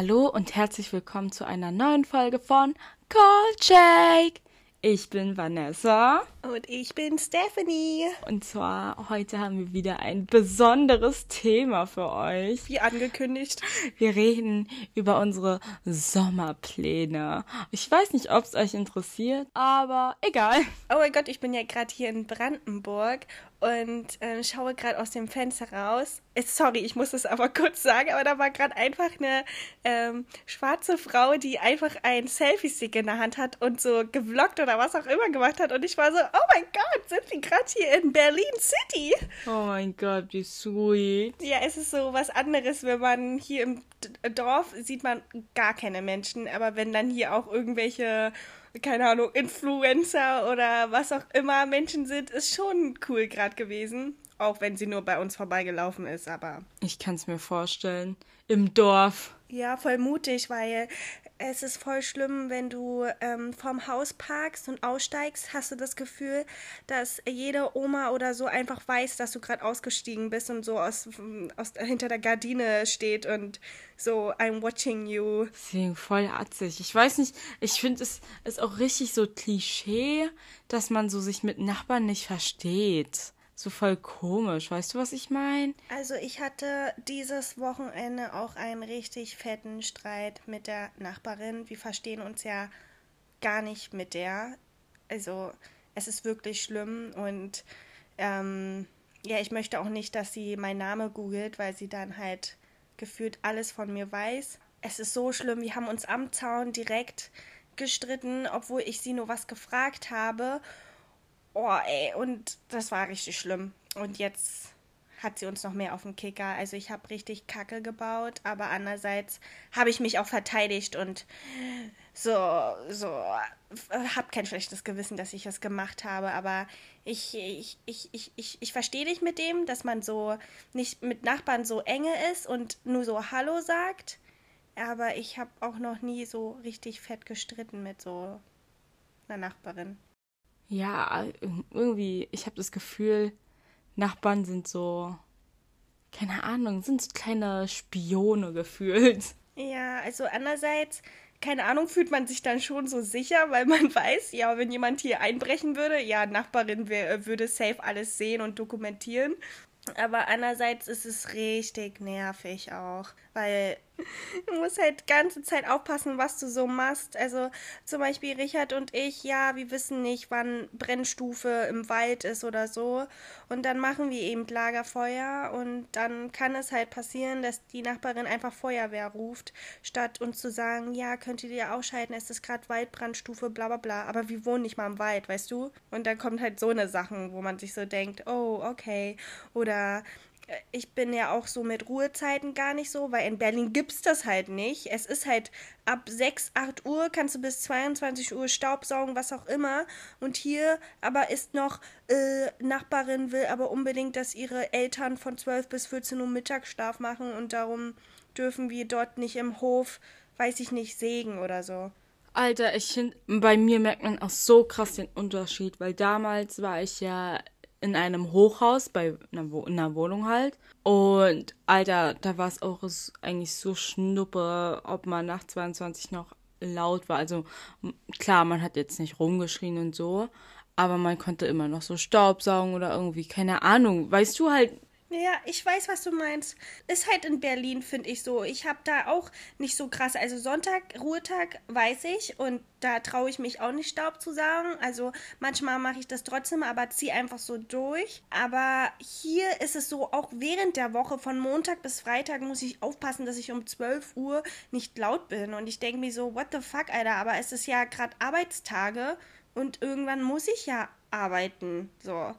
Hallo und herzlich willkommen zu einer neuen Folge von Call Jake. Ich bin Vanessa. Und ich bin Stephanie. Und zwar heute haben wir wieder ein besonderes Thema für euch. Wie angekündigt. Wir reden über unsere Sommerpläne. Ich weiß nicht, ob es euch interessiert, aber egal. Oh mein Gott, ich bin ja gerade hier in Brandenburg und äh, schaue gerade aus dem Fenster raus. Äh, sorry, ich muss es aber kurz sagen, aber da war gerade einfach eine ähm, schwarze Frau, die einfach einen Selfie-Stick in der Hand hat und so gevloggt oder was auch immer gemacht hat. Und ich war so, oh mein Gott, sind wir gerade hier in Berlin City? Oh mein Gott, wie sweet. Ja, es ist so was anderes, wenn man hier im D Dorf sieht man gar keine Menschen, aber wenn dann hier auch irgendwelche keine Ahnung, Influencer oder was auch immer Menschen sind, ist schon cool gerade gewesen. Auch wenn sie nur bei uns vorbeigelaufen ist, aber. Ich kann es mir vorstellen. Im Dorf. Ja, voll mutig, weil es ist voll schlimm, wenn du ähm, vorm Haus parkst und aussteigst, hast du das Gefühl, dass jede Oma oder so einfach weiß, dass du gerade ausgestiegen bist und so aus, aus hinter der Gardine steht und so I'm watching you. Deswegen voll atzig. Ich weiß nicht, ich finde es ist auch richtig so Klischee, dass man so sich mit Nachbarn nicht versteht so voll komisch. Weißt du, was ich meine? Also ich hatte dieses Wochenende auch einen richtig fetten Streit mit der Nachbarin. Wir verstehen uns ja gar nicht mit der. Also es ist wirklich schlimm und ähm, ja, ich möchte auch nicht, dass sie meinen Namen googelt, weil sie dann halt gefühlt alles von mir weiß. Es ist so schlimm, wir haben uns am Zaun direkt gestritten, obwohl ich sie nur was gefragt habe. Oh, ey, und das war richtig schlimm. Und jetzt hat sie uns noch mehr auf den Kicker. Also ich habe richtig Kacke gebaut, aber andererseits habe ich mich auch verteidigt und so, so, habe kein schlechtes Gewissen, dass ich es gemacht habe, aber ich, ich, ich, ich, ich, ich verstehe dich mit dem, dass man so nicht mit Nachbarn so enge ist und nur so Hallo sagt, aber ich habe auch noch nie so richtig fett gestritten mit so einer Nachbarin ja, irgendwie, ich habe das Gefühl, Nachbarn sind so, keine Ahnung, sind so kleine Spione gefühlt. Ja, also andererseits, keine Ahnung, fühlt man sich dann schon so sicher, weil man weiß, ja, wenn jemand hier einbrechen würde, ja, Nachbarin wär, würde safe alles sehen und dokumentieren. Aber andererseits ist es richtig nervig auch, weil du musst halt ganze Zeit aufpassen, was du so machst. Also zum Beispiel Richard und ich, ja, wir wissen nicht, wann Brennstufe im Wald ist oder so. Und dann machen wir eben Lagerfeuer und dann kann es halt passieren, dass die Nachbarin einfach Feuerwehr ruft, statt uns zu sagen, ja, könnt ihr ausschalten, es ist gerade Waldbrandstufe, bla bla bla. Aber wir wohnen nicht mal im Wald, weißt du? Und dann kommt halt so eine Sachen, wo man sich so denkt, oh, okay. Oder ich bin ja auch so mit Ruhezeiten gar nicht so, weil in Berlin gibt es das halt nicht. Es ist halt ab 6, 8 Uhr kannst du bis 22 Uhr Staubsaugen, was auch immer. Und hier aber ist noch, äh, Nachbarin will aber unbedingt, dass ihre Eltern von 12 bis 14 Uhr Mittagsschlaf machen und darum dürfen wir dort nicht im Hof, weiß ich nicht, sägen oder so. Alter, ich finde, bei mir merkt man auch so krass den Unterschied, weil damals war ich ja in einem Hochhaus, bei einer, Wo in einer Wohnung halt. Und Alter, da war es auch eigentlich so schnuppe, ob man nach 22 noch laut war. Also klar, man hat jetzt nicht rumgeschrien und so, aber man konnte immer noch so Staubsaugen oder irgendwie, keine Ahnung. Weißt du halt ja, ich weiß, was du meinst. Ist halt in Berlin, finde ich so. Ich habe da auch nicht so krass. Also Sonntag, Ruhetag, weiß ich. Und da traue ich mich auch nicht Staub zu sagen. Also manchmal mache ich das trotzdem, aber ziehe einfach so durch. Aber hier ist es so, auch während der Woche von Montag bis Freitag muss ich aufpassen, dass ich um 12 Uhr nicht laut bin. Und ich denke mir so, what the fuck, Alter. Aber es ist ja gerade Arbeitstage und irgendwann muss ich ja arbeiten. So.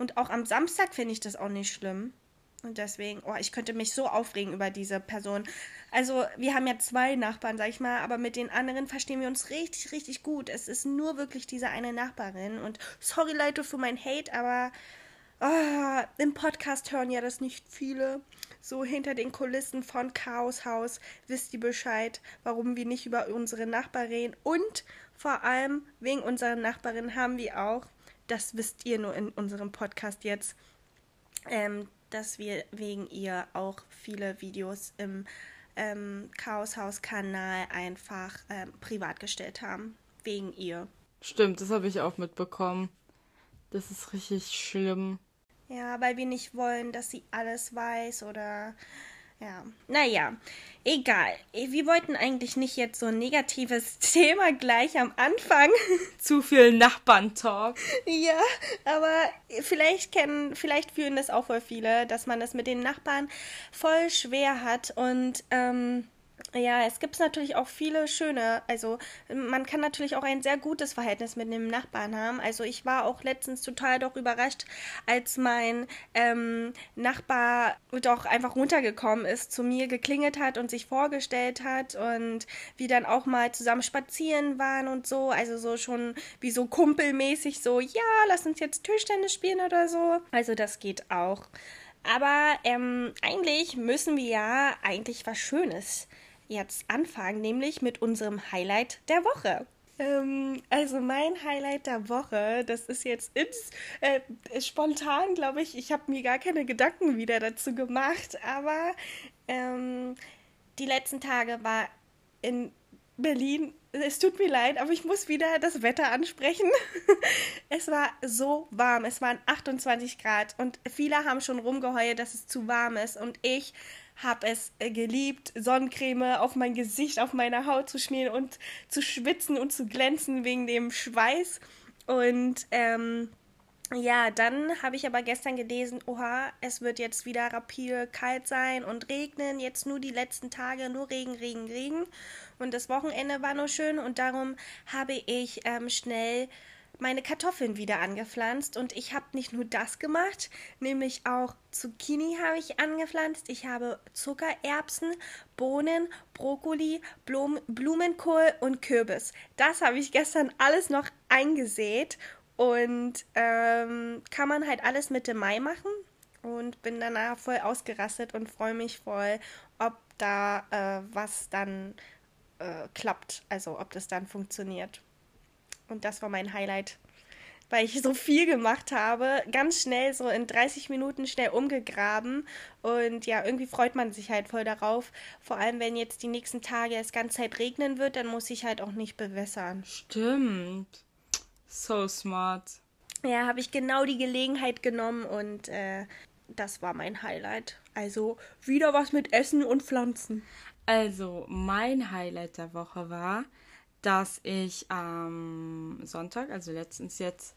Und auch am Samstag finde ich das auch nicht schlimm. Und deswegen, oh, ich könnte mich so aufregen über diese Person. Also, wir haben ja zwei Nachbarn, sag ich mal, aber mit den anderen verstehen wir uns richtig, richtig gut. Es ist nur wirklich diese eine Nachbarin. Und sorry, Leute, für mein Hate, aber oh, im Podcast hören ja das nicht viele. So hinter den Kulissen von Chaos Haus wisst ihr Bescheid, warum wir nicht über unsere Nachbarin reden. Und vor allem wegen unserer Nachbarin haben wir auch das wisst ihr nur in unserem Podcast jetzt, ähm, dass wir wegen ihr auch viele Videos im ähm, Chaoshaus-Kanal einfach ähm, privat gestellt haben. Wegen ihr. Stimmt, das habe ich auch mitbekommen. Das ist richtig schlimm. Ja, weil wir nicht wollen, dass sie alles weiß oder ja, naja, egal. Wir wollten eigentlich nicht jetzt so ein negatives Thema gleich am Anfang. Zu viel Nachbarn-Talk. Ja, aber vielleicht kennen, vielleicht fühlen das auch voll viele, dass man das mit den Nachbarn voll schwer hat und ähm, ja, es gibt natürlich auch viele schöne, also man kann natürlich auch ein sehr gutes Verhältnis mit dem Nachbarn haben. Also ich war auch letztens total doch überrascht, als mein ähm, Nachbar doch einfach runtergekommen ist, zu mir geklingelt hat und sich vorgestellt hat und wir dann auch mal zusammen spazieren waren und so. Also so schon wie so kumpelmäßig so, ja, lass uns jetzt Tischtennis spielen oder so. Also das geht auch. Aber ähm, eigentlich müssen wir ja eigentlich was Schönes jetzt anfangen, nämlich mit unserem Highlight der Woche. Ähm, also mein Highlight der Woche, das ist jetzt ins, äh, spontan, glaube ich. Ich habe mir gar keine Gedanken wieder dazu gemacht, aber ähm, die letzten Tage war in Berlin. Es tut mir leid, aber ich muss wieder das Wetter ansprechen. es war so warm. Es waren 28 Grad und viele haben schon rumgeheult, dass es zu warm ist. Und ich habe es äh, geliebt, Sonnencreme auf mein Gesicht, auf meine Haut zu schmieren und zu schwitzen und zu glänzen wegen dem Schweiß. Und ähm, ja, dann habe ich aber gestern gelesen, oha, es wird jetzt wieder rapide kalt sein und regnen, jetzt nur die letzten Tage, nur Regen, Regen, Regen. Und das Wochenende war nur schön und darum habe ich ähm, schnell meine Kartoffeln wieder angepflanzt und ich habe nicht nur das gemacht, nämlich auch Zucchini habe ich angepflanzt. Ich habe Zuckererbsen, Bohnen, Brokkoli, Blum Blumenkohl und Kürbis. Das habe ich gestern alles noch eingesät und ähm, kann man halt alles Mitte Mai machen und bin danach voll ausgerastet und freue mich voll, ob da äh, was dann äh, klappt, also ob das dann funktioniert. Und das war mein Highlight, weil ich so viel gemacht habe. Ganz schnell, so in 30 Minuten schnell umgegraben. Und ja, irgendwie freut man sich halt voll darauf. Vor allem, wenn jetzt die nächsten Tage es ganze Zeit regnen wird, dann muss ich halt auch nicht bewässern. Stimmt. So smart. Ja, habe ich genau die Gelegenheit genommen und äh, das war mein Highlight. Also wieder was mit Essen und Pflanzen. Also, mein Highlight der Woche war, dass ich am Sonntag, also letztens jetzt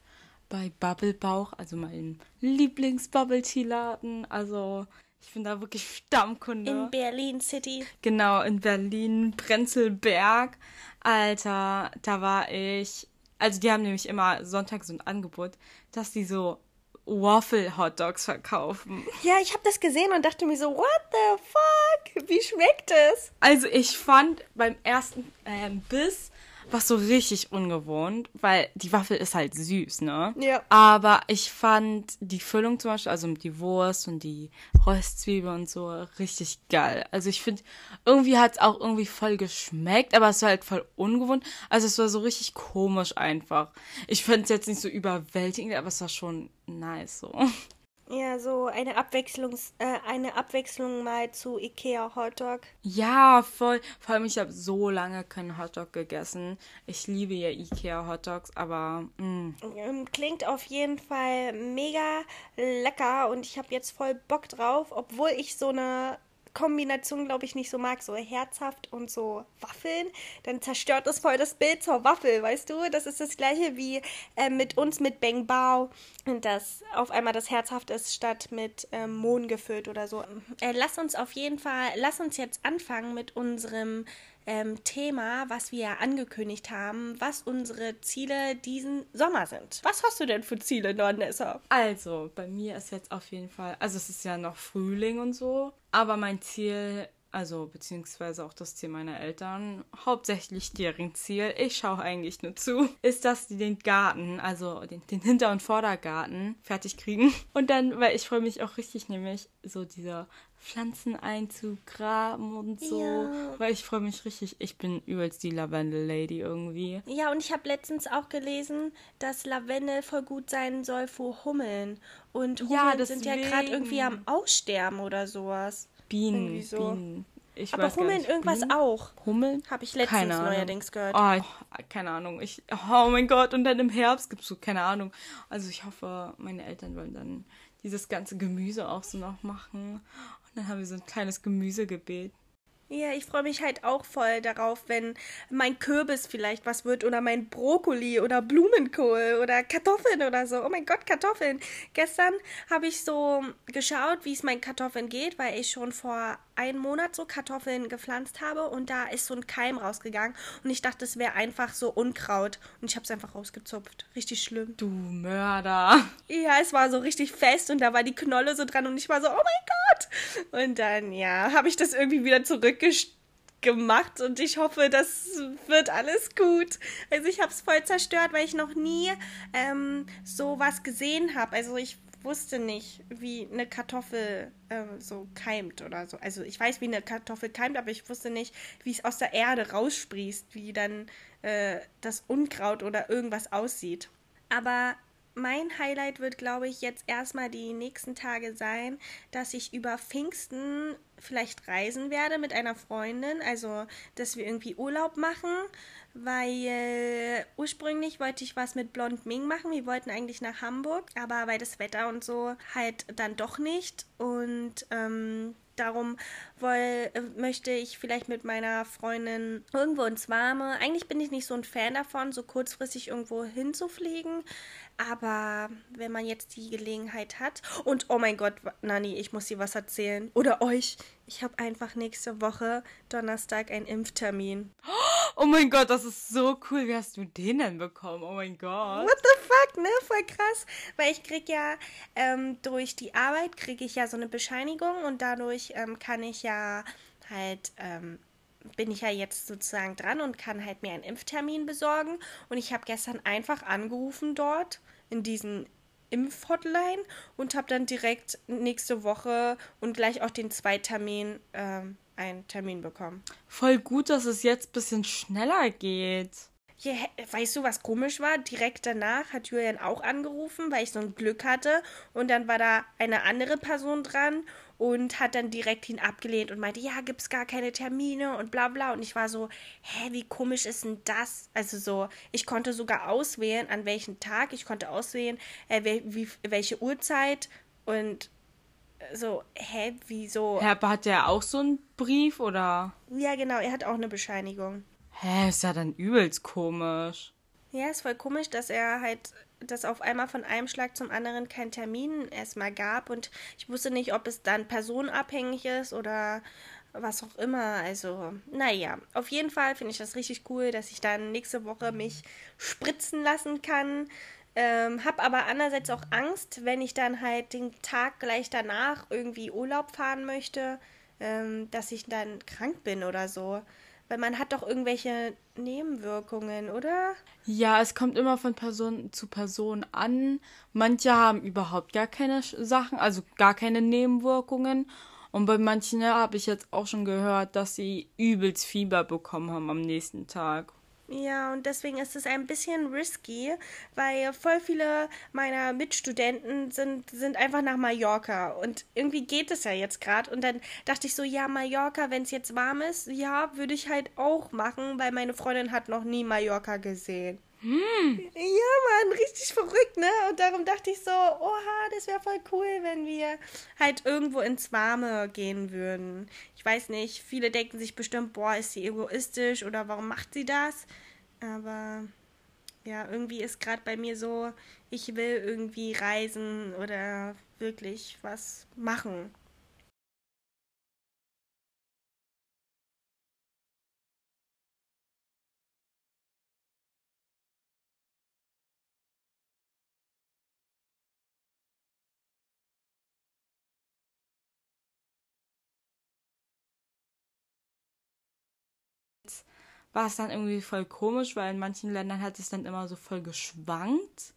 bei Bubble Bauch, also meinem Lieblings-Bubble-Tea-Laden, also ich bin da wirklich Stammkunde. In Berlin City. Genau, in Berlin, Prenzlberg. Alter, da war ich. Also die haben nämlich immer Sonntag so ein Angebot, dass die so Waffle-Hotdogs verkaufen. Ja, ich habe das gesehen und dachte mir so, what the fuck? Wie schmeckt es? Also ich fand beim ersten ähm, Biss was so richtig ungewohnt, weil die Waffel ist halt süß, ne? Ja. Aber ich fand die Füllung zum Beispiel, also die Wurst und die Röstzwiebel und so, richtig geil. Also ich finde, irgendwie hat es auch irgendwie voll geschmeckt, aber es war halt voll ungewohnt. Also es war so richtig komisch einfach. Ich finde es jetzt nicht so überwältigend, aber es war schon nice so. Ja, so eine Abwechslung, äh, eine Abwechslung mal zu Ikea Hotdog. Ja, voll. Vor allem, ich habe so lange keinen Hotdog gegessen. Ich liebe ja Ikea Hotdogs, aber mh. Mm. klingt auf jeden Fall mega lecker und ich habe jetzt voll Bock drauf, obwohl ich so eine Kombination, glaube ich, nicht so mag, so herzhaft und so Waffeln, dann zerstört das voll das Bild zur Waffel, weißt du? Das ist das gleiche wie äh, mit uns mit Bang Bao und das auf einmal das herzhaft ist statt mit ähm, Mohn gefüllt oder so. Äh, lass uns auf jeden Fall, lass uns jetzt anfangen mit unserem ähm, Thema, was wir angekündigt haben, was unsere Ziele diesen Sommer sind. Was hast du denn für Ziele, Nordnessa? Also, bei mir ist jetzt auf jeden Fall, also es ist ja noch Frühling und so, aber mein Ziel also beziehungsweise auch das Ziel meiner Eltern, hauptsächlich deren Ziel, ich schaue eigentlich nur zu, ist, dass die den Garten, also den, den Hinter- und Vordergarten fertig kriegen. Und dann, weil ich freue mich auch richtig, nämlich so dieser Pflanzen einzugraben und so. Ja. Weil ich freue mich richtig. Ich bin übelst die Lavendel-Lady irgendwie. Ja, und ich habe letztens auch gelesen, dass Lavendel voll gut sein soll für Hummeln. Und Hummeln ja, sind ja gerade irgendwie am Aussterben oder sowas. Bienen, so. Bienen. Ich Aber Hummeln irgendwas Bienen? auch. Hummeln? Habe ich letztens Keine neuerdings gehört. Oh, ich, keine Ahnung. Ich, oh mein Gott, und dann im Herbst gibt's so, keine Ahnung. Also ich hoffe, meine Eltern wollen dann dieses ganze Gemüse auch so noch machen. Und dann haben wir so ein kleines Gemüsegebet. Ja, ich freue mich halt auch voll darauf, wenn mein Kürbis vielleicht was wird oder mein Brokkoli oder Blumenkohl oder Kartoffeln oder so. Oh mein Gott, Kartoffeln. Gestern habe ich so geschaut, wie es meinen Kartoffeln geht, weil ich schon vor einem Monat so Kartoffeln gepflanzt habe und da ist so ein Keim rausgegangen und ich dachte, es wäre einfach so Unkraut und ich habe es einfach rausgezupft. Richtig schlimm. Du Mörder. Ja, es war so richtig fest und da war die Knolle so dran und ich war so, oh mein Gott. Und dann, ja, habe ich das irgendwie wieder zurückgemacht und ich hoffe, das wird alles gut. Also ich habe es voll zerstört, weil ich noch nie ähm, so was gesehen habe. Also ich wusste nicht, wie eine Kartoffel ähm, so keimt oder so. Also ich weiß, wie eine Kartoffel keimt, aber ich wusste nicht, wie es aus der Erde raussprießt, wie dann äh, das Unkraut oder irgendwas aussieht. Aber mein Highlight wird, glaube ich, jetzt erstmal die nächsten Tage sein, dass ich über Pfingsten vielleicht reisen werde mit einer Freundin. Also, dass wir irgendwie Urlaub machen, weil ursprünglich wollte ich was mit Blond Ming machen. Wir wollten eigentlich nach Hamburg, aber weil das Wetter und so halt dann doch nicht. Und ähm, darum woll, möchte ich vielleicht mit meiner Freundin irgendwo ins Warme. Eigentlich bin ich nicht so ein Fan davon, so kurzfristig irgendwo hinzufliegen. Aber wenn man jetzt die Gelegenheit hat. Und oh mein Gott, Nani, ich muss dir was erzählen. Oder euch. Ich habe einfach nächste Woche Donnerstag einen Impftermin. Oh mein Gott, das ist so cool. Wie hast du den denn bekommen? Oh mein Gott. What the fuck, ne? Voll krass. Weil ich krieg ja ähm, durch die Arbeit kriege ich ja so eine Bescheinigung und dadurch ähm, kann ich ja halt ähm, bin ich ja jetzt sozusagen dran und kann halt mir einen Impftermin besorgen. Und ich habe gestern einfach angerufen dort in diesen Impfhotline und habe dann direkt nächste Woche und gleich auch den Zweitermin ähm, einen Termin bekommen. Voll gut, dass es jetzt ein bisschen schneller geht. Ja, weißt du, was komisch war? Direkt danach hat Julian auch angerufen, weil ich so ein Glück hatte. Und dann war da eine andere Person dran und hat dann direkt ihn abgelehnt und meinte, ja, gibt's gar keine Termine und bla bla. Und ich war so, hä, wie komisch ist denn das? Also so, ich konnte sogar auswählen, an welchem Tag. Ich konnte auswählen, äh, wel, wie, welche Uhrzeit und so, hä, wieso? Herr, hat der auch so einen Brief oder? Ja, genau, er hat auch eine Bescheinigung. Hä, ist ja dann übelst komisch. Ja, ist voll komisch, dass er halt, dass auf einmal von einem Schlag zum anderen kein Termin erstmal gab und ich wusste nicht, ob es dann personenabhängig ist oder was auch immer. Also, naja, auf jeden Fall finde ich das richtig cool, dass ich dann nächste Woche mich spritzen lassen kann. Ähm, hab aber andererseits auch Angst, wenn ich dann halt den Tag gleich danach irgendwie Urlaub fahren möchte, ähm, dass ich dann krank bin oder so. Weil man hat doch irgendwelche Nebenwirkungen, oder? Ja, es kommt immer von Person zu Person an. Manche haben überhaupt gar keine Sachen, also gar keine Nebenwirkungen. Und bei manchen habe ich jetzt auch schon gehört, dass sie übelst Fieber bekommen haben am nächsten Tag. Ja, und deswegen ist es ein bisschen risky, weil voll viele meiner Mitstudenten sind, sind einfach nach Mallorca. Und irgendwie geht es ja jetzt gerade. Und dann dachte ich so, ja, Mallorca, wenn es jetzt warm ist, ja, würde ich halt auch machen, weil meine Freundin hat noch nie Mallorca gesehen. Hm. Ja, Mann, richtig verrückt, ne? Und darum dachte ich so, oha, das wäre voll cool, wenn wir halt irgendwo ins Warme gehen würden. Ich weiß nicht, viele denken sich bestimmt, boah, ist sie egoistisch oder warum macht sie das? Aber ja, irgendwie ist gerade bei mir so, ich will irgendwie reisen oder wirklich was machen. War es dann irgendwie voll komisch, weil in manchen Ländern hat es dann immer so voll geschwankt.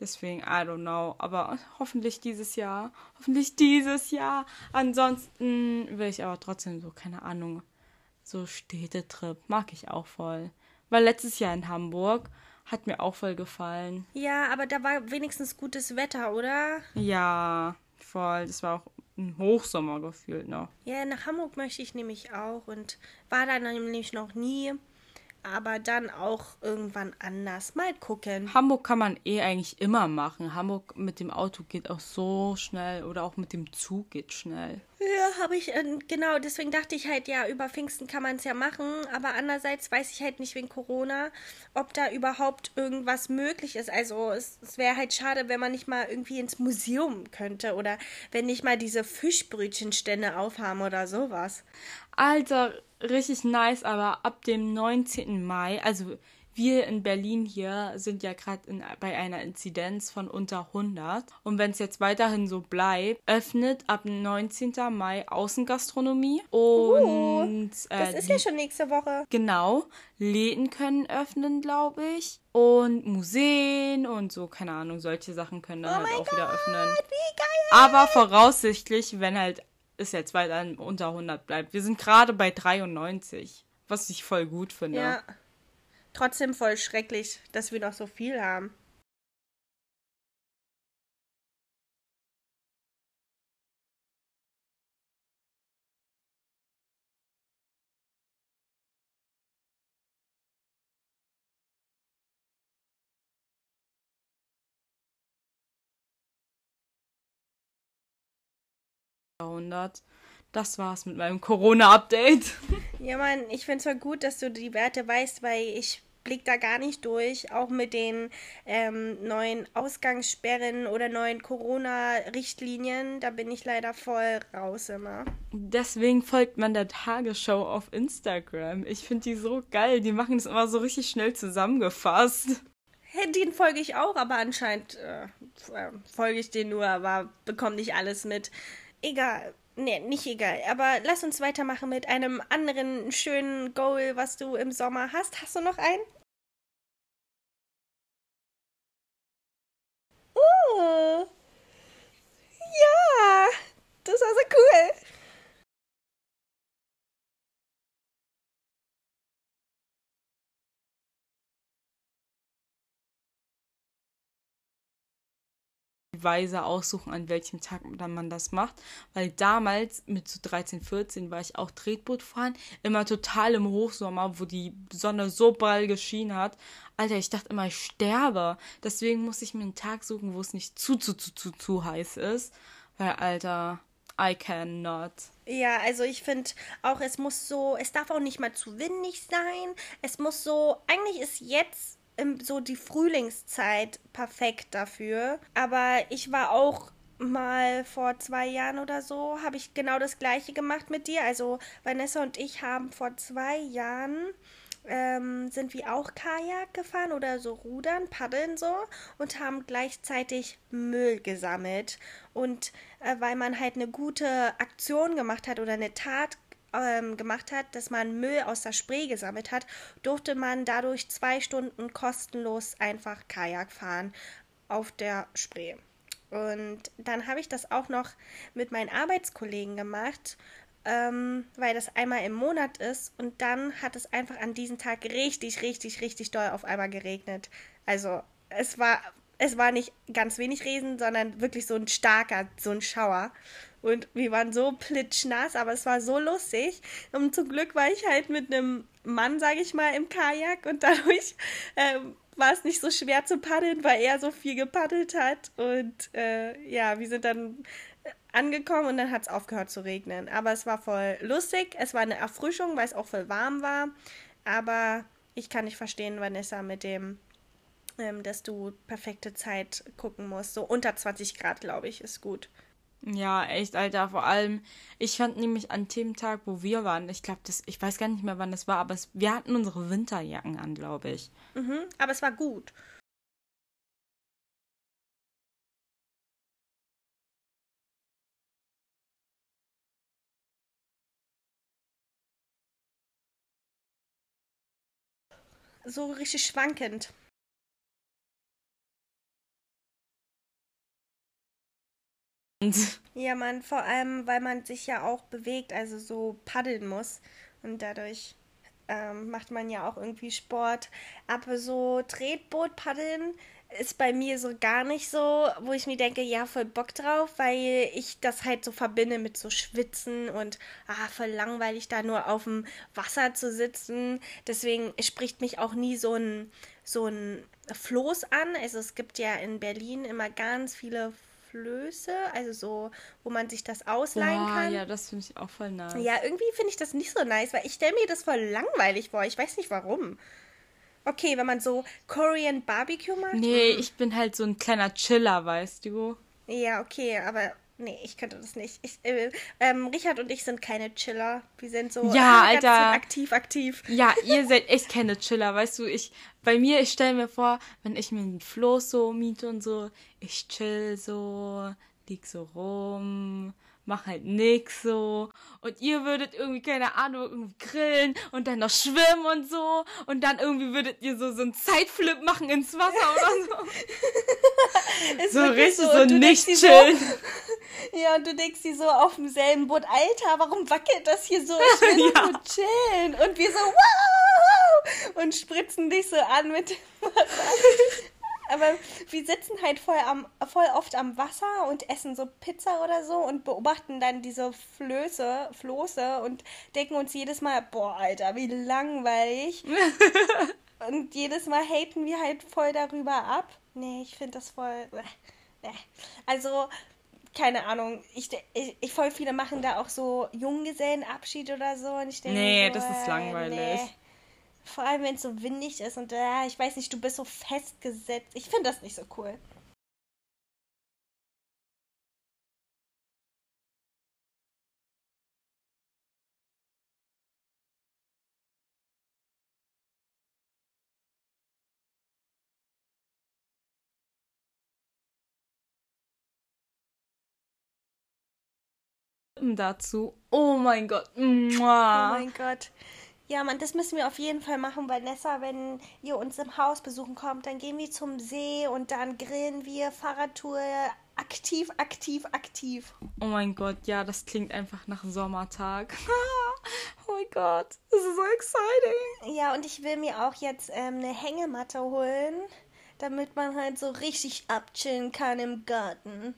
Deswegen, I don't know. Aber hoffentlich dieses Jahr. Hoffentlich dieses Jahr. Ansonsten will ich aber trotzdem so, keine Ahnung, so Städtetrip. Mag ich auch voll. Weil letztes Jahr in Hamburg hat mir auch voll gefallen. Ja, aber da war wenigstens gutes Wetter, oder? Ja, voll. Das war auch ein Hochsommer gefühlt noch. Ja, nach Hamburg möchte ich nämlich auch und war da nämlich noch nie aber dann auch irgendwann anders. Mal gucken. Hamburg kann man eh eigentlich immer machen. Hamburg mit dem Auto geht auch so schnell oder auch mit dem Zug geht schnell. Ja, habe ich, äh, genau, deswegen dachte ich halt, ja, über Pfingsten kann man es ja machen, aber andererseits weiß ich halt nicht wegen Corona, ob da überhaupt irgendwas möglich ist. Also es, es wäre halt schade, wenn man nicht mal irgendwie ins Museum könnte oder wenn nicht mal diese Fischbrötchenstände aufhaben oder sowas. Alter, richtig nice, aber ab dem 19. Mai, also wir in Berlin hier sind ja gerade bei einer Inzidenz von unter 100. Und wenn es jetzt weiterhin so bleibt, öffnet ab 19. Mai Außengastronomie. Und. Uh, das äh, ist ja schon nächste Woche. Genau. Läden können öffnen, glaube ich. Und Museen und so, keine Ahnung, solche Sachen können dann oh halt auch God, wieder öffnen. Aber voraussichtlich, wenn halt es jetzt weiter unter 100 bleibt. Wir sind gerade bei 93, was ich voll gut finde. Ja. Trotzdem voll schrecklich, dass wir noch so viel haben. Jahrhundert. Das war's mit meinem Corona-Update. Ja, Mann, ich finde es voll gut, dass du die Werte weißt, weil ich blick da gar nicht durch, auch mit den ähm, neuen Ausgangssperren oder neuen Corona-Richtlinien. Da bin ich leider voll raus immer. Deswegen folgt man der Tagesschau auf Instagram. Ich finde die so geil. Die machen das immer so richtig schnell zusammengefasst. Hey, den folge ich auch, aber anscheinend äh, folge ich den nur, aber bekomme nicht alles mit. Egal. Nee, nicht egal. Aber lass uns weitermachen mit einem anderen schönen Goal, was du im Sommer hast. Hast du noch einen? Oh. Ja. Das war so cool. Weise aussuchen, an welchem Tag dann man das macht. Weil damals mit so 13, 14 war ich auch Tretboot fahren. Immer total im Hochsommer, wo die Sonne so prall geschienen hat. Alter, ich dachte immer, ich sterbe. Deswegen muss ich mir einen Tag suchen, wo es nicht zu, zu, zu, zu, zu heiß ist. Weil, Alter, I cannot. Ja, also ich finde auch, es muss so, es darf auch nicht mal zu windig sein. Es muss so, eigentlich ist jetzt so die Frühlingszeit perfekt dafür. Aber ich war auch mal vor zwei Jahren oder so, habe ich genau das gleiche gemacht mit dir. Also Vanessa und ich haben vor zwei Jahren ähm, sind wir auch Kajak gefahren oder so rudern, paddeln so und haben gleichzeitig Müll gesammelt. Und äh, weil man halt eine gute Aktion gemacht hat oder eine Tat ähm, gemacht hat, dass man Müll aus der Spree gesammelt hat, durfte man dadurch zwei Stunden kostenlos einfach Kajak fahren auf der Spree. Und dann habe ich das auch noch mit meinen Arbeitskollegen gemacht, ähm, weil das einmal im Monat ist. Und dann hat es einfach an diesem Tag richtig, richtig, richtig doll auf einmal geregnet. Also es war, es war nicht ganz wenig Regen, sondern wirklich so ein starker, so ein Schauer. Und wir waren so plitschnass, aber es war so lustig. Und zum Glück war ich halt mit einem Mann, sage ich mal, im Kajak und dadurch äh, war es nicht so schwer zu paddeln, weil er so viel gepaddelt hat. Und äh, ja, wir sind dann angekommen und dann hat es aufgehört zu regnen. Aber es war voll lustig. Es war eine Erfrischung, weil es auch voll warm war. Aber ich kann nicht verstehen, Vanessa, mit dem, ähm, dass du perfekte Zeit gucken musst. So unter 20 Grad, glaube ich, ist gut. Ja, echt, Alter. Vor allem, ich fand nämlich an dem Tag, wo wir waren, ich glaube, das, ich weiß gar nicht mehr, wann das war, aber es, wir hatten unsere Winterjacken an, glaube ich. Mhm, aber es war gut. So richtig schwankend. Ja, man, vor allem, weil man sich ja auch bewegt, also so paddeln muss. Und dadurch ähm, macht man ja auch irgendwie Sport. Aber so Tretboot paddeln ist bei mir so gar nicht so, wo ich mir denke, ja, voll Bock drauf, weil ich das halt so verbinde mit so Schwitzen und ah, voll langweilig da nur auf dem Wasser zu sitzen. Deswegen spricht mich auch nie so ein, so ein Floß an. Also es gibt ja in Berlin immer ganz viele Flöße, also so, wo man sich das ausleihen Boah, kann. ja, das finde ich auch voll nice. Ja, irgendwie finde ich das nicht so nice, weil ich stelle mir das voll langweilig vor. Ich weiß nicht warum. Okay, wenn man so Korean Barbecue macht. Nee, hm. ich bin halt so ein kleiner Chiller, weißt du? Ja, okay, aber nee, ich könnte das nicht. Ich, äh, ähm, Richard und ich sind keine Chiller. Wir sind so Ja, ganz Alter. aktiv, aktiv. Ja, ihr seid echt keine Chiller, weißt du? Ich, bei mir, ich stelle mir vor, wenn ich mir einen Floß so miete und so, ich chill so, lieg so rum, mach halt nix so. Und ihr würdet irgendwie, keine Ahnung, irgendwie grillen und dann noch schwimmen und so. Und dann irgendwie würdet ihr so, so einen Zeitflip machen ins Wasser oder so. So richtig so du nicht chillen. So, ja, und du denkst dir so auf demselben Boot, Alter, warum wackelt das hier so? Ich will Ja. nur chillen. Und wir so, wow! Und spritzen dich so an mit dem Wasser. Aber wir sitzen halt voll, am, voll oft am Wasser und essen so Pizza oder so und beobachten dann diese Flöße, Floße und denken uns jedes Mal, boah, Alter, wie langweilig. und jedes Mal haten wir halt voll darüber ab. Nee, ich finde das voll. Nee. Also, keine Ahnung. Ich, ich, ich voll viele machen da auch so Junggesellenabschied oder so. Und ich denke Nee, so, das ist äh, langweilig. Vor allem, wenn es so windig ist und äh, ich weiß nicht, du bist so festgesetzt. Ich finde das nicht so cool. dazu. Oh mein Gott. Oh Mua. mein Gott. Ja, Mann, das müssen wir auf jeden Fall machen, Vanessa. Wenn ihr uns im Haus besuchen kommt, dann gehen wir zum See und dann grillen wir Fahrradtour aktiv, aktiv, aktiv. Oh mein Gott, ja, das klingt einfach nach Sommertag. oh mein Gott, das ist so exciting. Ja, und ich will mir auch jetzt ähm, eine Hängematte holen, damit man halt so richtig abchillen kann im Garten.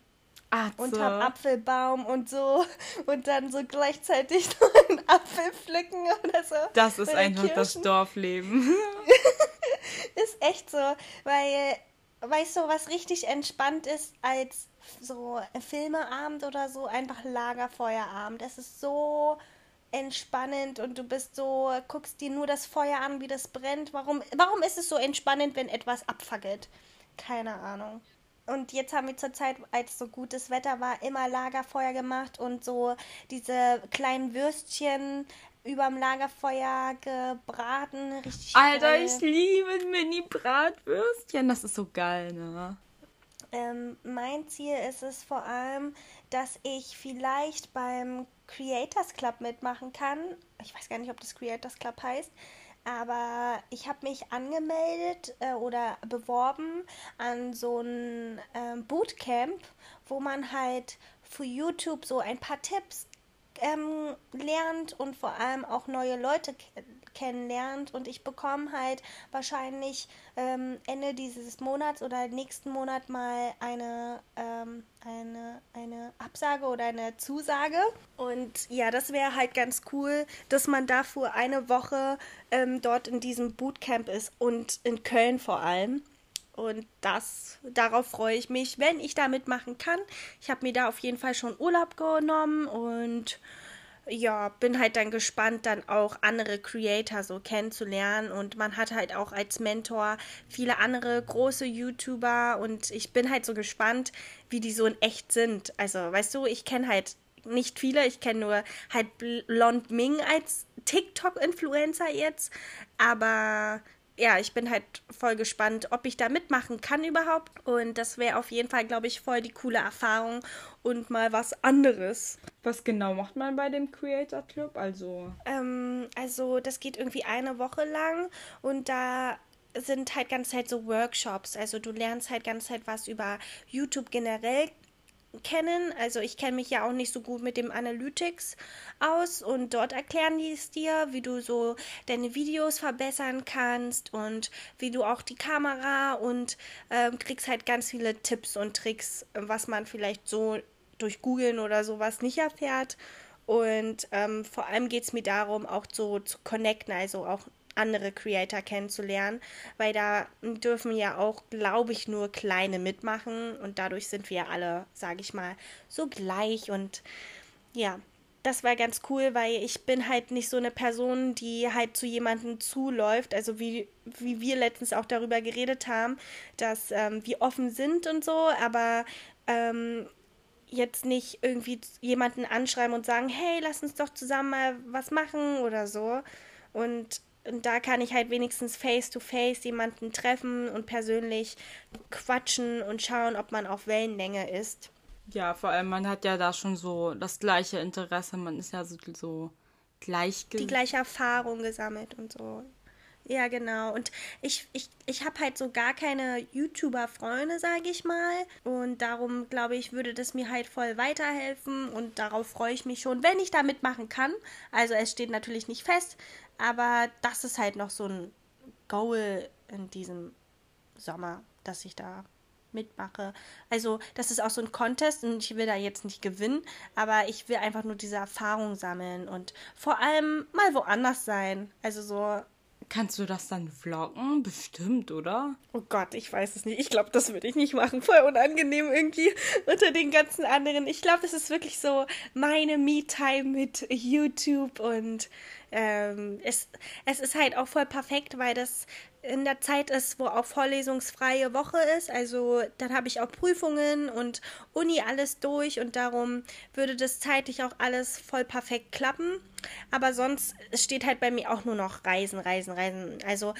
Atze. Unterm Apfelbaum und so. Und dann so gleichzeitig so einen Apfel pflücken oder so. Das ist einfach das. Dorfleben. Ist echt so, weil, weißt du, was richtig entspannt ist als so Filmeabend oder so, einfach Lagerfeuerabend. Es ist so entspannend und du bist so, guckst dir nur das Feuer an, wie das brennt. Warum, warum ist es so entspannend, wenn etwas abfackelt? Keine Ahnung. Und jetzt haben wir zur Zeit, als so gutes Wetter war, immer Lagerfeuer gemacht und so diese kleinen Würstchen überm Lagerfeuer gebraten. Richtig Alter, geil. ich liebe Mini-Bratwürstchen. Das ist so geil, ne? Ähm, mein Ziel ist es vor allem, dass ich vielleicht beim Creators Club mitmachen kann. Ich weiß gar nicht, ob das Creators Club heißt. Aber ich habe mich angemeldet äh, oder beworben an so ein ähm, Bootcamp, wo man halt für YouTube so ein paar Tipps ähm, lernt und vor allem auch neue Leute kennenlernt. Und ich bekomme halt wahrscheinlich ähm, Ende dieses Monats oder nächsten Monat mal eine, ähm, eine, eine Absage oder eine Zusage. Und ja, das wäre halt ganz cool, dass man dafür eine Woche ähm, dort in diesem Bootcamp ist und in Köln vor allem. Und das, darauf freue ich mich, wenn ich da mitmachen kann. Ich habe mir da auf jeden Fall schon Urlaub genommen und ja, bin halt dann gespannt, dann auch andere Creator so kennenzulernen. Und man hat halt auch als Mentor viele andere große YouTuber und ich bin halt so gespannt, wie die so in echt sind. Also, weißt du, ich kenne halt nicht viele, ich kenne nur halt Blond Ming als TikTok-Influencer jetzt, aber ja, ich bin halt voll gespannt, ob ich da mitmachen kann überhaupt. Und das wäre auf jeden Fall, glaube ich, voll die coole Erfahrung und mal was anderes. Was genau macht man bei dem Creator Club? Also. Ähm, also, das geht irgendwie eine Woche lang und da sind halt ganz halt so Workshops. Also, du lernst halt ganz halt was über YouTube generell kennen. Also ich kenne mich ja auch nicht so gut mit dem Analytics aus und dort erklären die es dir, wie du so deine Videos verbessern kannst und wie du auch die Kamera und ähm, kriegst halt ganz viele Tipps und Tricks, was man vielleicht so durch Googlen oder sowas nicht erfährt. Und ähm, vor allem geht es mir darum, auch so zu connecten, also auch andere Creator kennenzulernen, weil da dürfen ja auch, glaube ich, nur kleine mitmachen und dadurch sind wir alle, sage ich mal, so gleich und ja, das war ganz cool, weil ich bin halt nicht so eine Person, die halt zu jemandem zuläuft, also wie, wie wir letztens auch darüber geredet haben, dass ähm, wir offen sind und so, aber ähm, jetzt nicht irgendwie jemanden anschreiben und sagen, hey, lass uns doch zusammen mal was machen oder so. Und, und da kann ich halt wenigstens face-to-face -face jemanden treffen und persönlich quatschen und schauen, ob man auf Wellenlänge ist. Ja, vor allem, man hat ja da schon so das gleiche Interesse, man ist ja so, so gleich. Die gleiche Erfahrung gesammelt und so. Ja, genau. Und ich, ich, ich habe halt so gar keine YouTuber-Freunde, sage ich mal. Und darum glaube ich, würde das mir halt voll weiterhelfen. Und darauf freue ich mich schon, wenn ich da mitmachen kann. Also es steht natürlich nicht fest, aber das ist halt noch so ein Goal in diesem Sommer, dass ich da mitmache. Also das ist auch so ein Contest und ich will da jetzt nicht gewinnen, aber ich will einfach nur diese Erfahrung sammeln und vor allem mal woanders sein. Also so Kannst du das dann vloggen? Bestimmt, oder? Oh Gott, ich weiß es nicht. Ich glaube, das würde ich nicht machen. Voll unangenehm irgendwie unter den ganzen anderen. Ich glaube, das ist wirklich so meine Me-Time mit YouTube und ähm, es, es ist halt auch voll perfekt, weil das in der Zeit ist, wo auch vorlesungsfreie Woche ist. Also dann habe ich auch Prüfungen und Uni alles durch und darum würde das zeitlich auch alles voll perfekt klappen. Aber sonst steht halt bei mir auch nur noch Reisen, Reisen, Reisen. Also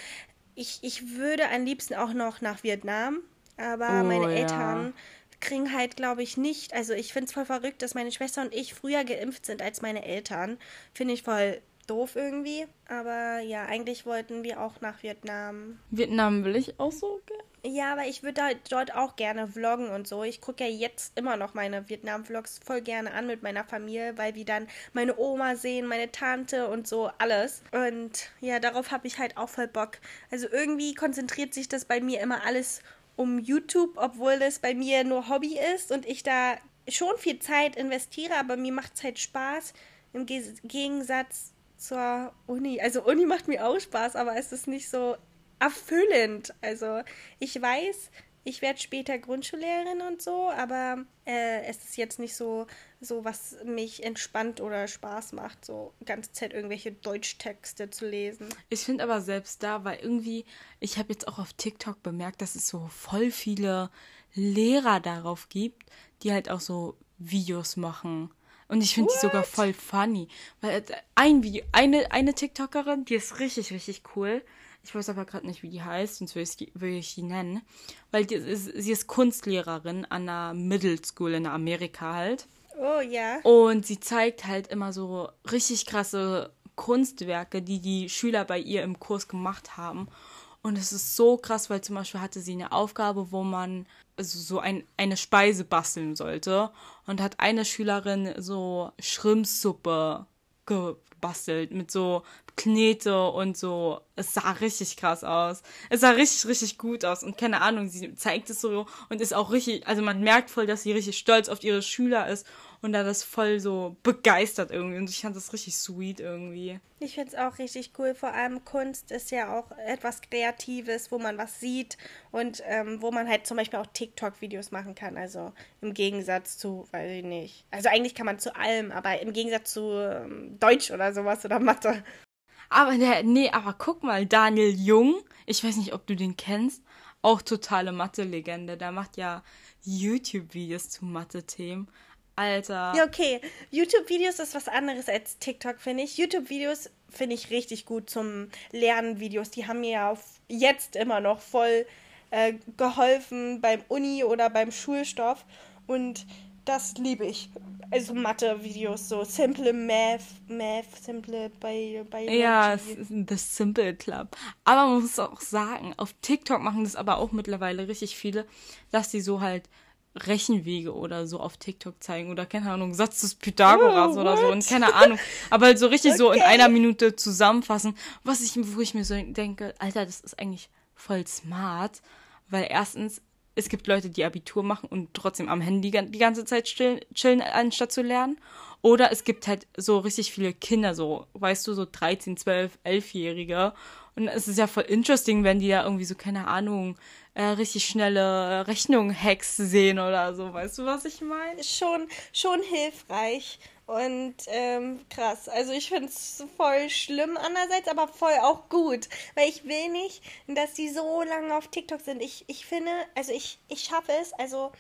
ich, ich würde am liebsten auch noch nach Vietnam, aber oh, meine ja. Eltern kriegen halt, glaube ich, nicht. Also ich finde es voll verrückt, dass meine Schwester und ich früher geimpft sind als meine Eltern. Finde ich voll doof irgendwie. Aber ja, eigentlich wollten wir auch nach Vietnam. Vietnam will ich auch so gerne. Ja, aber ich würde dort auch gerne vloggen und so. Ich gucke ja jetzt immer noch meine Vietnam-Vlogs voll gerne an mit meiner Familie, weil wir dann meine Oma sehen, meine Tante und so alles. Und ja, darauf habe ich halt auch voll Bock. Also irgendwie konzentriert sich das bei mir immer alles um YouTube, obwohl das bei mir nur Hobby ist und ich da schon viel Zeit investiere, aber mir macht es halt Spaß. Im Gegensatz zur Uni. Also Uni macht mir auch Spaß, aber es ist nicht so erfüllend. Also ich weiß, ich werde später Grundschullehrerin und so, aber äh, es ist jetzt nicht so, so, was mich entspannt oder Spaß macht, so ganze Zeit irgendwelche Deutschtexte zu lesen. Ich finde aber selbst da, weil irgendwie, ich habe jetzt auch auf TikTok bemerkt, dass es so voll viele Lehrer darauf gibt, die halt auch so Videos machen und ich finde die sogar voll funny. Weil äh, ein Video, eine, eine TikTokerin, die ist richtig, richtig cool. Ich weiß aber gerade nicht, wie die heißt, sonst würde ich, will ich die nennen. Weil die ist, sie ist Kunstlehrerin an einer Middle School in Amerika halt. Oh ja. Und sie zeigt halt immer so richtig krasse Kunstwerke, die die Schüler bei ihr im Kurs gemacht haben. Und es ist so krass, weil zum Beispiel hatte sie eine Aufgabe, wo man also so ein, eine Speise basteln sollte. Und hat eine Schülerin so Schrimpsuppe gebastelt mit so Knete und so. Es sah richtig krass aus. Es sah richtig, richtig gut aus. Und keine Ahnung, sie zeigt es so und ist auch richtig, also man merkt voll, dass sie richtig stolz auf ihre Schüler ist und da das voll so begeistert irgendwie. Und ich fand das richtig sweet irgendwie. Ich finde es auch richtig cool. Vor allem Kunst ist ja auch etwas Kreatives, wo man was sieht und ähm, wo man halt zum Beispiel auch TikTok-Videos machen kann. Also im Gegensatz zu, weiß ich nicht. Also eigentlich kann man zu allem, aber im Gegensatz zu ähm, Deutsch oder sowas oder Mathe. Aber der, nee, aber guck mal, Daniel Jung, ich weiß nicht, ob du den kennst, auch totale Mathe-Legende. Der macht ja YouTube-Videos zu Mathe-Themen. Alter. Ja, okay. YouTube-Videos ist was anderes als TikTok, finde ich. YouTube-Videos finde ich richtig gut zum Lernen Videos. Die haben mir ja auf jetzt immer noch voll äh, geholfen beim Uni oder beim Schulstoff. Und das liebe ich. Also Mathe-Videos, so Simple Math, Math, Simple bei Biology. Ja, das Simple Club. Aber man muss auch sagen, auf TikTok machen das aber auch mittlerweile richtig viele, dass die so halt Rechenwege oder so auf TikTok zeigen oder keine Ahnung, Satz des Pythagoras Oh, oder so und keine Ahnung, aber halt so richtig so in Okay. einer Minute zusammenfassen, was ich, wo ich mir so denke, Alter, das ist eigentlich voll smart, weil erstens, es gibt Leute, die Abitur machen und trotzdem am Handy die ganze Zeit chillen, chillen anstatt zu lernen. Oder es gibt halt so richtig viele Kinder, so, weißt du, so 13, 12, 11-Jährige. Und es ist ja voll interesting, wenn die da irgendwie so, keine Ahnung, äh, richtig schnelle Rechnung-Hacks sehen oder so. Weißt du, was ich meine? schon, schon hilfreich und ähm, krass. Also ich finde es voll schlimm andererseits, aber voll auch gut, weil ich will nicht, dass die so lange auf TikTok sind. Ich, ich finde, also ich, ich schaffe es, also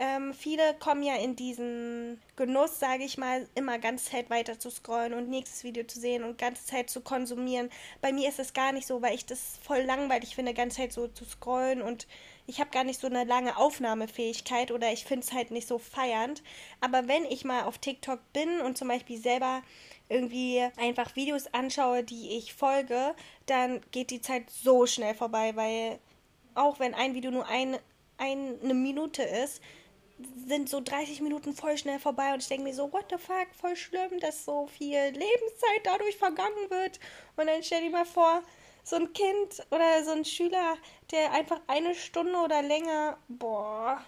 ähm, viele kommen ja in diesen Genuss, sage ich mal, immer ganze Zeit weiter zu scrollen und nächstes Video zu sehen und ganze Zeit zu konsumieren. Bei mir ist es gar nicht so, weil ich das voll langweilig finde, ganze Zeit so zu scrollen und ich habe gar nicht so eine lange Aufnahmefähigkeit oder ich finde es halt nicht so feiernd. Aber wenn ich mal auf TikTok bin und zum Beispiel selber irgendwie einfach Videos anschaue, die ich folge, dann geht die Zeit so schnell vorbei, weil auch wenn ein Video nur ein, eine Minute ist, sind so 30 Minuten voll schnell vorbei und ich denke mir so, what the fuck, voll schlimm, dass so viel Lebenszeit dadurch vergangen wird. Und dann stell dir mal vor, so ein Kind oder so ein Schüler, der einfach eine Stunde oder länger, boah,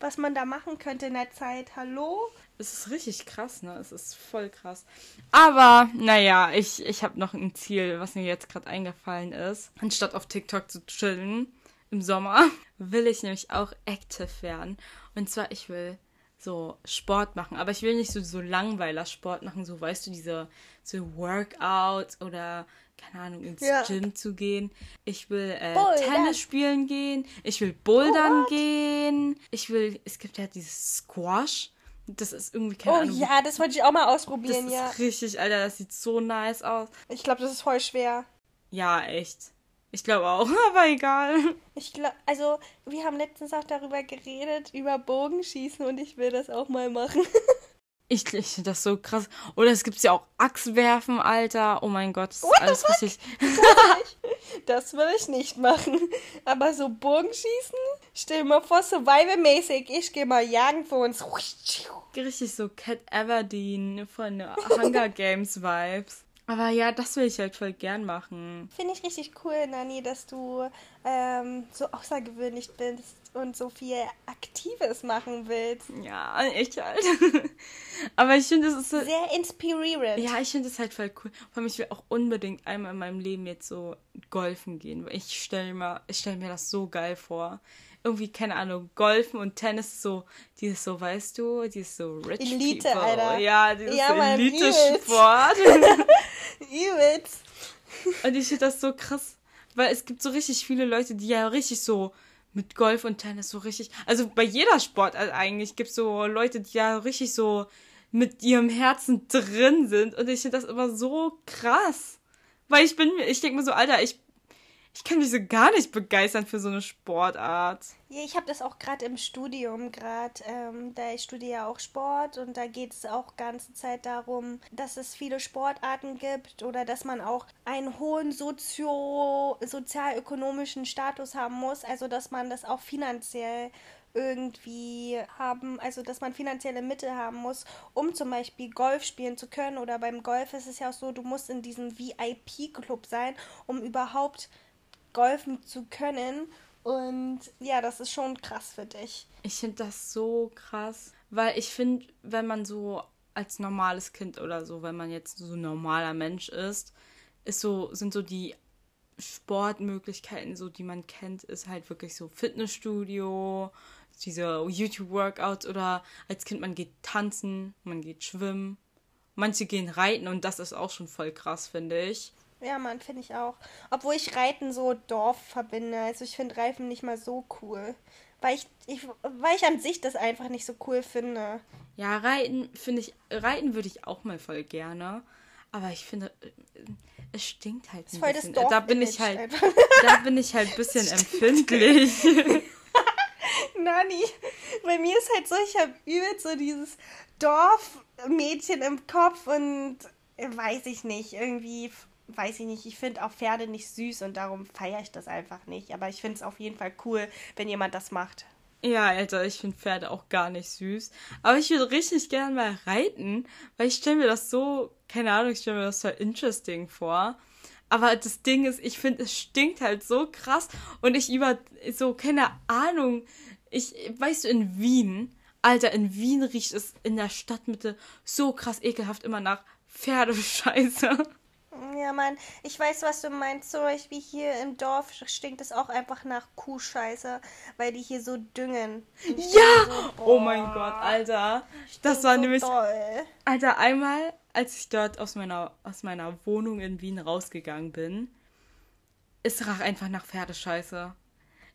was man da machen könnte in der Zeit, hallo? Es ist richtig krass, ne? Es ist voll krass. Aber, naja, ich, ich habe noch ein Ziel, was mir jetzt gerade eingefallen ist. Anstatt auf TikTok zu chillen im Sommer, will ich nämlich auch active werden. Und zwar, ich will so Sport machen. Aber ich will nicht so, so langweiler Sport machen, so weißt du, diese so Workouts oder keine Ahnung, ins Ja. Gym zu gehen. Ich will äh. Tennis spielen gehen. Ich will Bouldern what? gehen. Ich will, es gibt ja dieses Squash. Das ist irgendwie keine Oh Ahnung. ja, das wollte ich auch mal Das ausprobieren, ist ja. richtig, Alter, das sieht so nice aus. Ich glaube, das ist voll schwer. Ja, echt. Ich glaube auch, aber egal. Ich glaube, also wir haben letztens auch darüber geredet, über Bogenschießen und ich will das auch mal machen. Ich, ich finde das so krass. Oder es gibt ja auch Axtwerfen, Alter. Oh mein Gott, das ist What the alles richtig. Das will ich nicht machen. Aber so Bogenschießen? Stell dir mal vor, survival-mäßig. Ich gehe mal jagen für uns. Richtig so Cat Everdeen von Hunger Games Vibes. Aber ja, das will ich halt voll gern machen. Finde ich richtig cool, Nani, dass du ähm, so außergewöhnlich bist und so viel Aktives machen willst. Ja, echt halt. Aber ich finde, es ist Sehr inspirierend. Ja, ich finde es halt voll cool. Vor allem, ich will auch unbedingt einmal in meinem Leben jetzt so golfen gehen. Weil ich stelle mir, ich stell mir das so geil vor. Irgendwie, keine Ahnung, Golfen und Tennis so, dieses so, weißt du, dieses so Rich Elite, People. Alter. Ja, dieses Ja, so Elite-Sport. Übelst. und ich finde das so krass. Weil es gibt so richtig viele Leute, die ja richtig so mit Golf und Tennis so richtig, also bei jeder Sportart eigentlich gibt es so Leute, die ja richtig so mit ihrem Herzen drin sind. Und ich finde das immer so krass. Weil ich bin, ich denke mir so, Alter, ich, ich kann mich so gar nicht begeistern für so eine Sportart. Ja, ich habe das auch gerade im Studium, gerade, ähm, da ich studiere ja auch Sport und da geht es auch ganze Zeit darum, dass es viele Sportarten gibt oder dass man auch einen hohen sozio sozialökonomischen Status haben muss, also dass man das auch finanziell irgendwie haben, also dass man finanzielle Mittel haben muss, um zum Beispiel Golf spielen zu können. Oder beim Golf ist es ja auch so, du musst in diesem VIP-Club sein, um überhaupt golfen zu können. Und ja, das ist schon krass für dich. Ich finde das so krass, weil ich finde, wenn man so als normales Kind oder so, wenn man jetzt so ein normaler Mensch ist, ist so, sind so die Sportmöglichkeiten, so die man kennt, ist halt wirklich so Fitnessstudio, diese YouTube-Workouts oder als Kind man geht tanzen, man geht schwimmen, manche gehen reiten und das ist auch schon voll krass, finde ich. Ja, Mann, finde ich auch. Obwohl ich Reiten so Dorf verbinde. Also ich finde Reifen nicht mal so cool. Weil ich, ich, weil ich an sich das einfach nicht so cool finde. Ja, reiten finde ich, reiten würde ich auch mal voll gerne. Aber ich finde, äh, es stinkt halt ein voll das bisschen. Da bin ich halt, einfach. da bin ich halt ein bisschen empfindlich. Nani, bei mir ist halt so, ich habe übel so dieses Dorfmädchen im Kopf und äh, weiß ich nicht, irgendwie, weiß ich nicht, ich finde auch Pferde nicht süß und darum feiere ich das einfach nicht. Aber ich finde es auf jeden Fall cool, wenn jemand das macht. Ja, Alter, ich finde Pferde auch gar nicht süß. Aber ich würde richtig gerne mal reiten, weil ich stelle mir das so, keine Ahnung, ich stelle mir das so interesting vor. Aber das Ding ist, ich finde, es stinkt halt so krass und ich über so, keine Ahnung, ich, weißt du, in Wien, Alter, in Wien riecht es in der Stadtmitte so krass ekelhaft immer nach Pferdescheiße. Ja, Mann, ich weiß, was du meinst. So wie hier im Dorf stinkt es auch einfach nach Kuhscheiße, weil die hier so düngen. Ja! So, oh mein Gott, Alter. Das war so nämlich. doll. Alter, einmal, als ich dort aus meiner, aus meiner Wohnung in Wien rausgegangen bin, es rach einfach nach Pferdescheiße.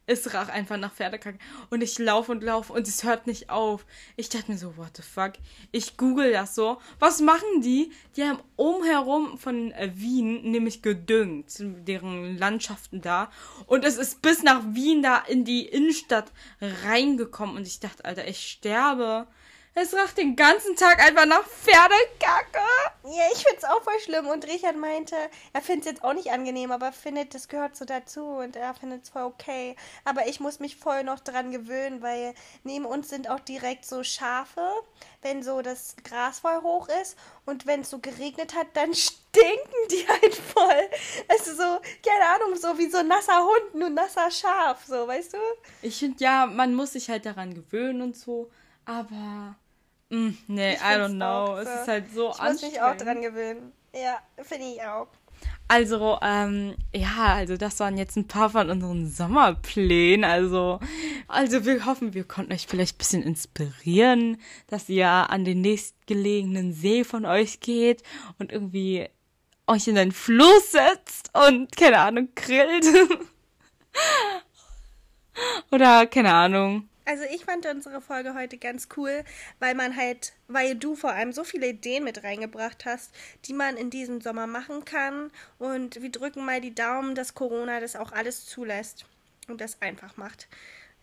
Es rach einfach nach Pferdekacke. Und ich laufe und laufe und es hört nicht auf. Ich dachte mir so, what the fuck? Ich google das so. Was machen die? Die haben umherum von äh, Wien nämlich gedüngt, deren Landschaften da. Und es ist bis nach Wien da in die Innenstadt reingekommen. Und ich dachte, Alter, ich sterbe. Es riecht den ganzen Tag einfach nach Pferdekacke. Ja, ich find's auch voll schlimm. Und Richard meinte, er find's jetzt auch nicht angenehm, aber findet, das gehört so dazu und er findet's voll okay. Aber ich muss mich voll noch dran gewöhnen, weil neben uns sind auch direkt so Schafe, wenn so das Gras voll hoch ist und wenn es so geregnet hat, dann stinken die halt voll. Also so, keine Ahnung, so wie so ein nasser Hund, nur nasser Schaf, so, weißt du? Ich finde ja, man muss sich halt daran gewöhnen und so. Aber. Mm, nee, Ich I don't know. auch Es ist halt so Ich muss mich auch anstrengend. dran gewöhnen. Ja, finde ich auch. Also, ähm, ja, also das waren jetzt ein paar von unseren Sommerplänen. Also, also wir hoffen, wir konnten euch vielleicht ein bisschen inspirieren, dass ihr an den nächstgelegenen See von euch geht und irgendwie euch in den Fluss setzt und, keine Ahnung, grillt. Oder, keine Ahnung. Also ich fand unsere Folge heute ganz cool, weil man halt, weil du vor allem so viele Ideen mit reingebracht hast, die man in diesem Sommer machen kann. Und wir drücken mal die Daumen, dass Corona das auch alles zulässt und das einfach macht.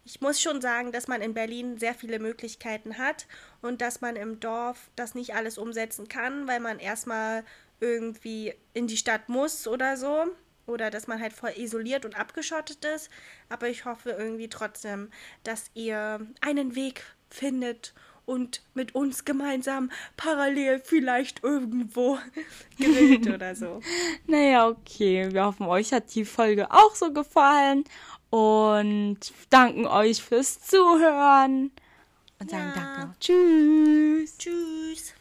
Ich muss schon sagen, dass man in Berlin sehr viele Möglichkeiten hat und dass man im Dorf das nicht alles umsetzen kann, weil man erstmal irgendwie in die Stadt muss oder so. Oder dass man halt voll isoliert und abgeschottet ist. Aber ich hoffe irgendwie trotzdem, dass ihr einen Weg findet und mit uns gemeinsam parallel vielleicht irgendwo grillt oder so. Naja, okay. Wir hoffen, euch hat die Folge auch so gefallen und danken euch fürs Zuhören. Und sagen Ja. danke. Tschüss. Tschüss.